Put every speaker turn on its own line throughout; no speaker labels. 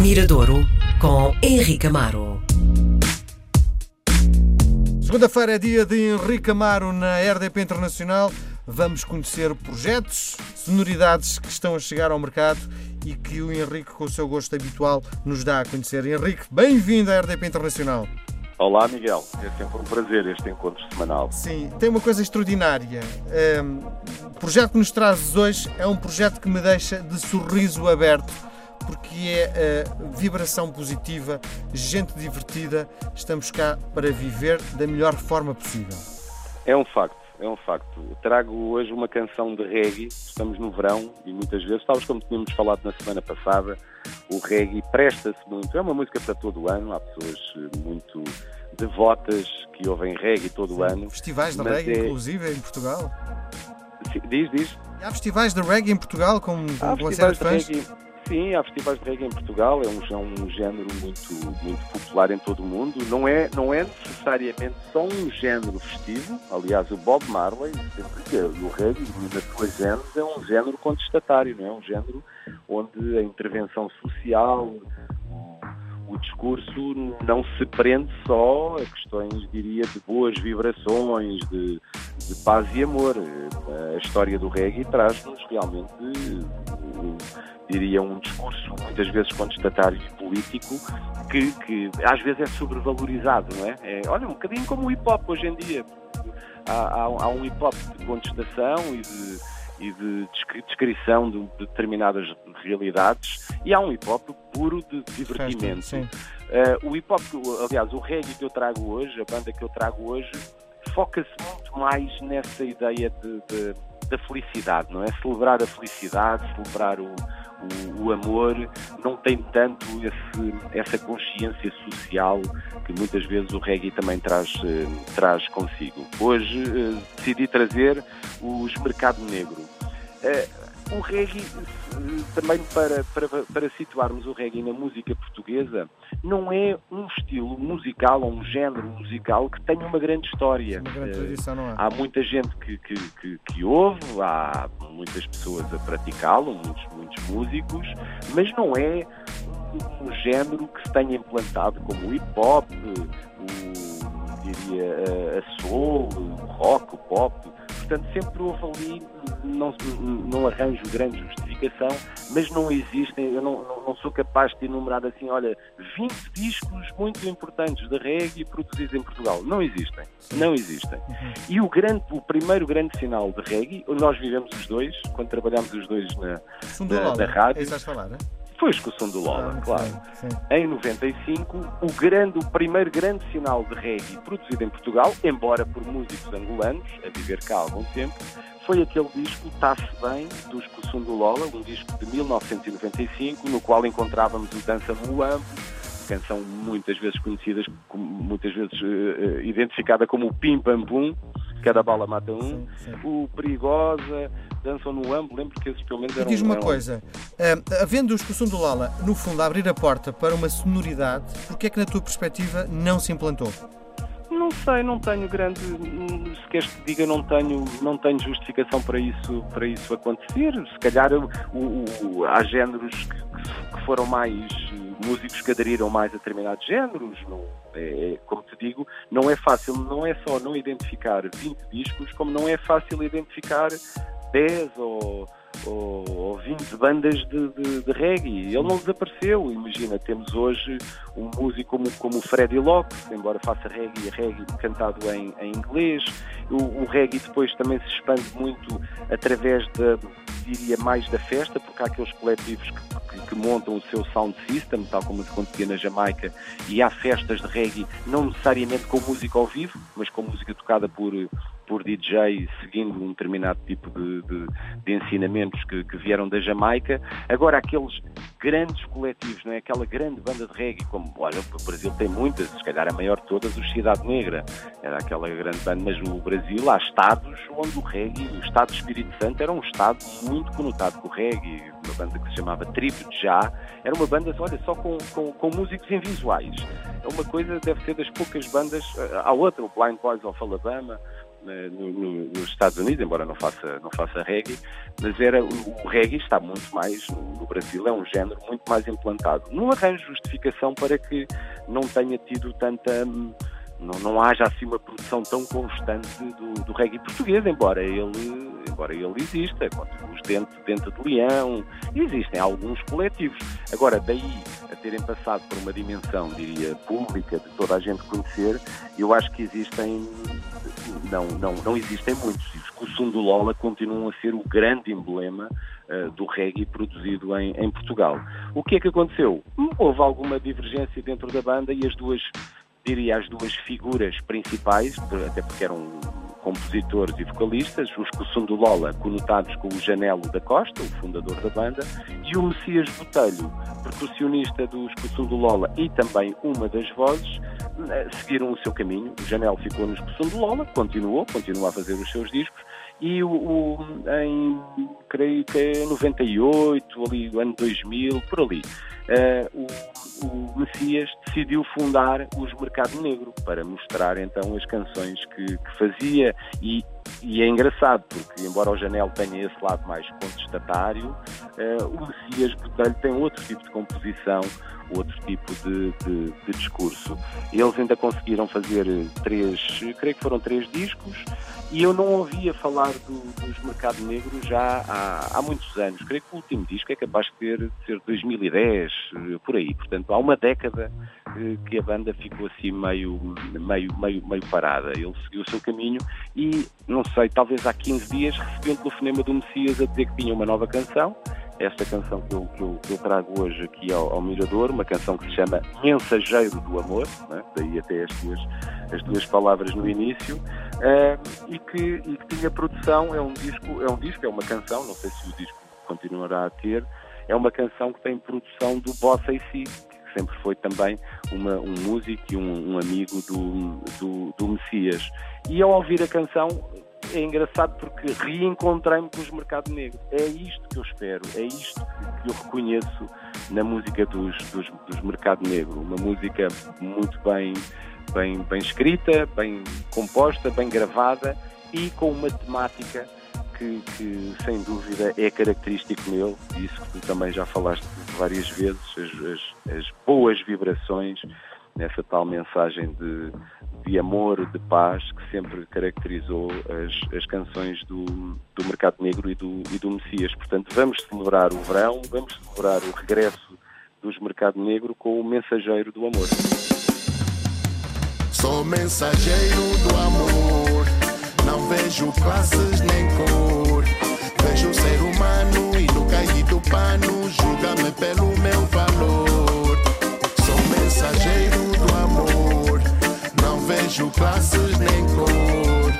Miradouro com Henrique Amaro.
Segunda-feira é dia de Henrique Amaro na RDP Internacional. Vamos conhecer projetos, sonoridades que estão a chegar ao mercado e que o Henrique, com o seu gosto habitual, nos dá a conhecer. Henrique, bem-vindo à RDP Internacional.
Olá, Miguel. É sempre um prazer este encontro semanal.
Sim, tem uma coisa extraordinária. Um, o projeto que nos trazes hoje é um projeto que me deixa de sorriso aberto porque é uh, vibração positiva, gente divertida. Estamos cá para viver da melhor forma possível.
É um facto, é um facto. Trago hoje uma canção de reggae. Estamos no verão e muitas vezes, talvez como tínhamos falado na semana passada, o reggae presta-se muito. É uma música para todo o ano. Há pessoas eh, muito devotas que ouvem reggae todo o ano.
Festivais de reggae, é... inclusive, em Portugal.
Diz, diz.
Há festivais de reggae em Portugal com, com uma série de? Reggae
Sim, há festivais de reggae em Portugal, é um, é um género muito, muito popular em todo o mundo. Não é, não é necessariamente só um género festivo, aliás, o Bob Marley, sempre que o reggae, na sua género, é um género contestatário, não é? Um género onde a intervenção social, o discurso não se prende só a questões, diria, de boas vibrações, de, de paz e amor. A história do reggae traz-nos realmente diria, um discurso muitas vezes contestatário e político que, que às vezes é sobrevalorizado, não é? é? Olha, um bocadinho como o hip hop hoje em dia. Há, há, há um hip hop de contestação e de, e de descrição de determinadas realidades e há um hip hop puro de divertimento. Sim, Uh, o hip hop, aliás, o reggae que eu trago hoje, a banda que eu trago hoje, foca-se muito mais nessa ideia de, de, da felicidade, não é? Celebrar a felicidade, celebrar o, o, o, amor não tem tanto esse, essa consciência social que muitas vezes o reggae também traz, eh, traz consigo. Hoje eh, decidi trazer os Mercado Negro. O reggae, também para, para, para situarmos o reggae na música portuguesa, não é um estilo musical ou um género musical que tenha uma grande história.
Uma grande tradição, não é?
Há muita gente que, que, que, que ouve, há muitas pessoas a praticá-lo, muitos, muitos músicos, mas não é um género que se tenha implantado como o hip hop, o, diria, a soul, o rock, o pop portanto sempre houve ali, não, não arranjo grande justificação, mas não existem, eu não, não, sou capaz de enumerar assim, olha, 20 discos muito importantes de reggae produzidos em Portugal. Não existem, não existem. Uhum. E o, grande, o primeiro grande sinal de reggae, nós vivemos os dois, quando trabalhamos os dois na, na, na rádio.
É falar, né?
Foi a excursão do Lola, ah, claro. Sim, sim. Em 95, o, grande, o primeiro grande sinal de reggae produzido em Portugal, embora por músicos angolanos, a viver cá há algum tempo, foi aquele disco Tá-se Bem, do Excursão do Lola, um disco de 1995, no qual encontrávamos o Dança no Lampo, canção muitas vezes conhecida, muitas vezes uh, identificada como o Pim Pam Pum, cada bala mata um, sim. o Perigosa, dançam no âmbito, lembro que esses pelo menos eram...
Diz uma coisa, uh, havendo o Excursão do Lala, no fundo, a abrir a porta para uma sonoridade, porque é que na tua perspectiva não se implantou?
Não sei, não tenho grande, se queres que diga, não tenho, não tenho justificação para isso, para isso acontecer. Se calhar o, o, há géneros que, que foram mais músicos que aderiram mais a determinados géneros. Não, é, é, como te digo, não é fácil, não é só não identificar 20 discos, como não é fácil identificar 10 ou, ou, ou 20 bandas de, de, de, reggae. Ele não desapareceu. Imagina, temos hoje um músico como, como o Freddy Locke, embora faça reggae, reggae cantado em, em inglês. O, o reggae depois também se expande muito através da, diria, mais da festa, porque há aqueles coletivos que que montam o seu sound system, tal como acontecia na Jamaica, e há festas de reggae, não necessariamente com música ao vivo, mas com música tocada por, por DJ, seguindo um determinado tipo de, de, de ensinamentos que, que, vieram da Jamaica. Agora, aqueles grandes coletivos, não é? aquela grande banda de reggae, como olha, o Brasil tem muitas, se calhar a maior de todas, o Cidade Negra, era aquela grande banda, mas no Brasil há estados onde o reggae, o estado do Espírito Santo era um estado muito conotado com o reggae, uma banda que se chamava Tribo de Já, era uma banda, olha, só com, com, com músicos invisuais. É uma coisa, deve ser das poucas bandas, há outra, o Blind Boys of Alabama, no, no, nos Estados Unidos, embora não faça, não faça reggae, mas era, o, o reggae está muito mais, no, Brasil é um género muito mais implantado. Não arranjo justificação para que não tenha tido tanta não, não haja assim uma produção tão constante do, do reggae português, embora ele, embora ele exista, os dentes, dente de leão, existem alguns coletivos. Agora, daí a terem passado por uma dimensão, diria, pública, de toda a gente conhecer, eu acho que existem, não, não, não existem muitos. O Sundo Lola continuam a ser o grande emblema uh, do reggae produzido em, em Portugal. O que é que aconteceu? Houve alguma divergência dentro da banda e as duas diria, as duas figuras principais, até porque eram compositores e vocalistas, os do Lola, conotados com o Janelo da Costa, o fundador da banda, e o Messias Botelho, percussionista dos do Lola e também uma das vozes, eh, seguiram o seu caminho. O Janelo ficou nos do Lola, continuou, continua a fazer os seus discos, e o, o, em, creio que é 98, ali, ano 2000, por ali, uh, o, o, Messias decidiu fundar os Mercado Negro para mostrar então as canções que, que fazia e, e, é engraçado porque embora o Janel tenha esse lado mais contestatário, uh, o Messias Botelho tem outro tipo de composição, outro tipo de, de, de, discurso. Eles ainda conseguiram fazer três, creio que foram três discos, e eu não ouvia falar do, dos Mercado Negro já há, há, muitos anos. Creio que o último disco é capaz de ter, de ser 2010, eh, por aí. Portanto, há uma década eh, que a banda ficou assim meio, meio, meio, meio parada. Ele seguiu o seu caminho e, não sei, talvez há 15 dias recebi um telefonema do Messias a dizer que tinha uma nova canção. Esta canção que eu, que eu, que eu trago hoje aqui ao, ao, Mirador, uma canção que se chama Mensageiro do Amor, né? daí até as duas, as duas palavras no início, uh, e, que, e que tinha produção, é um disco, é um disco, é uma canção, não sei se o disco continuará a ter, é uma canção que tem produção do Bossa e Si, que sempre foi também uma, um músico e um, um amigo do, do, do Messias. E ao ouvir a canção, é engraçado porque reencontrei-me com os mercados negros. É isto que eu espero, é isto que eu reconheço na música dos, dos, dos mercado negro. Uma música muito bem, bem, bem escrita, bem composta, bem gravada e com uma temática que, que, sem dúvida é característico meu, isso que tu também já falaste várias vezes, as, as, as boas vibrações, nessa tal mensagem de, de amor, de paz, que sempre caracterizou as, as canções do, do Mercado Negro e do, e do Messias. Portanto, vamos celebrar o verão, vamos celebrar o regresso dos Mercado Negro com o Mensageiro do Amor.
Sou mensageiro do amor, não vejo classes nem cor. Vejo ser humano e no cair do pano, julga-me pelo meu valor. Sou mensageiro vejo classes nem cor.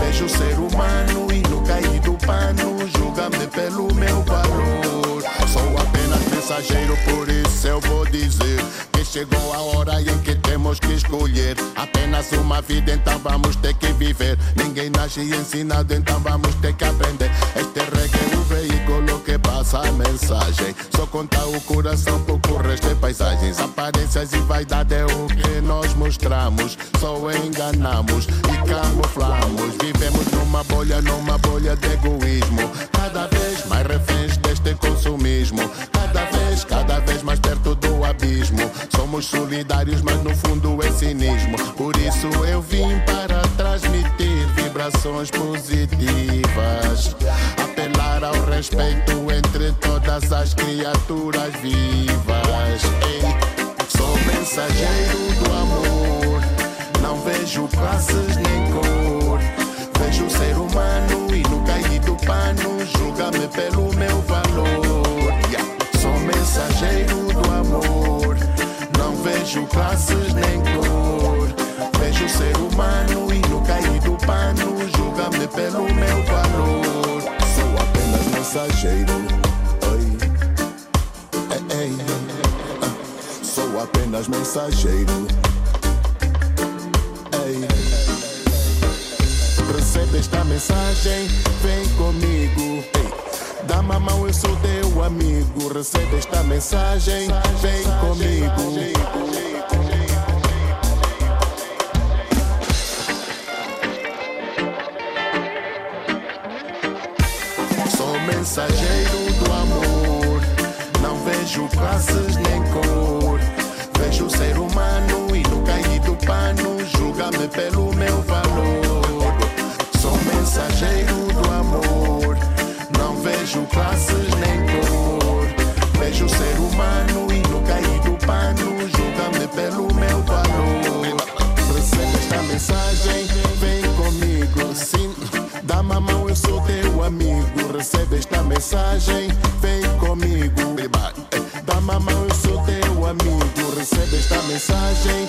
Vejo ser humano e no cair do pano, julga-me pelo meu valor. Sou apenas mensageiro, por isso eu vou dizer que chegou a hora em que temos que escolher. Apenas uma vida, então vamos ter que viver. Ninguém nasce ensinado, então vamos ter que aprender. Este reggae é o veículo que passa a mensagem. Só conta o coração, pouco o resto é paisagens. Aparências e vaidade é o que nós mostramos. Só enganamos e camuflamos. Vivemos numa bolha, numa bolha de egoísmo. Cada vez mais reféns deste consumismo. Cada vez, cada vez mais perto do abismo. Somos solidários, mas no vibrações positivas. Apelar ao respeito entre todas as criaturas vivas. Ei, sou mensageiro do amor. Não vejo classes mensageiro. Ei. Recebe esta mensagem, vem comigo. Ei. Dá uma mão, eu sou teu amigo. Recebe esta mensagem, vem comigo. mensageiro do amor. Não vejo passos do ser humano e no cair do pano, julga-me pelo meu valor. Sou mensageiro do amor, não vejo classes nem cor. Vejo o ser humano e no cair do pano, julga-me pelo meu valor. Recebe esta mensagem, vem comigo, sim. Dá-me mão, eu sou teu amigo. Recebe esta mensagem, vem comigo. Dá-me a mão, eu esta mensagem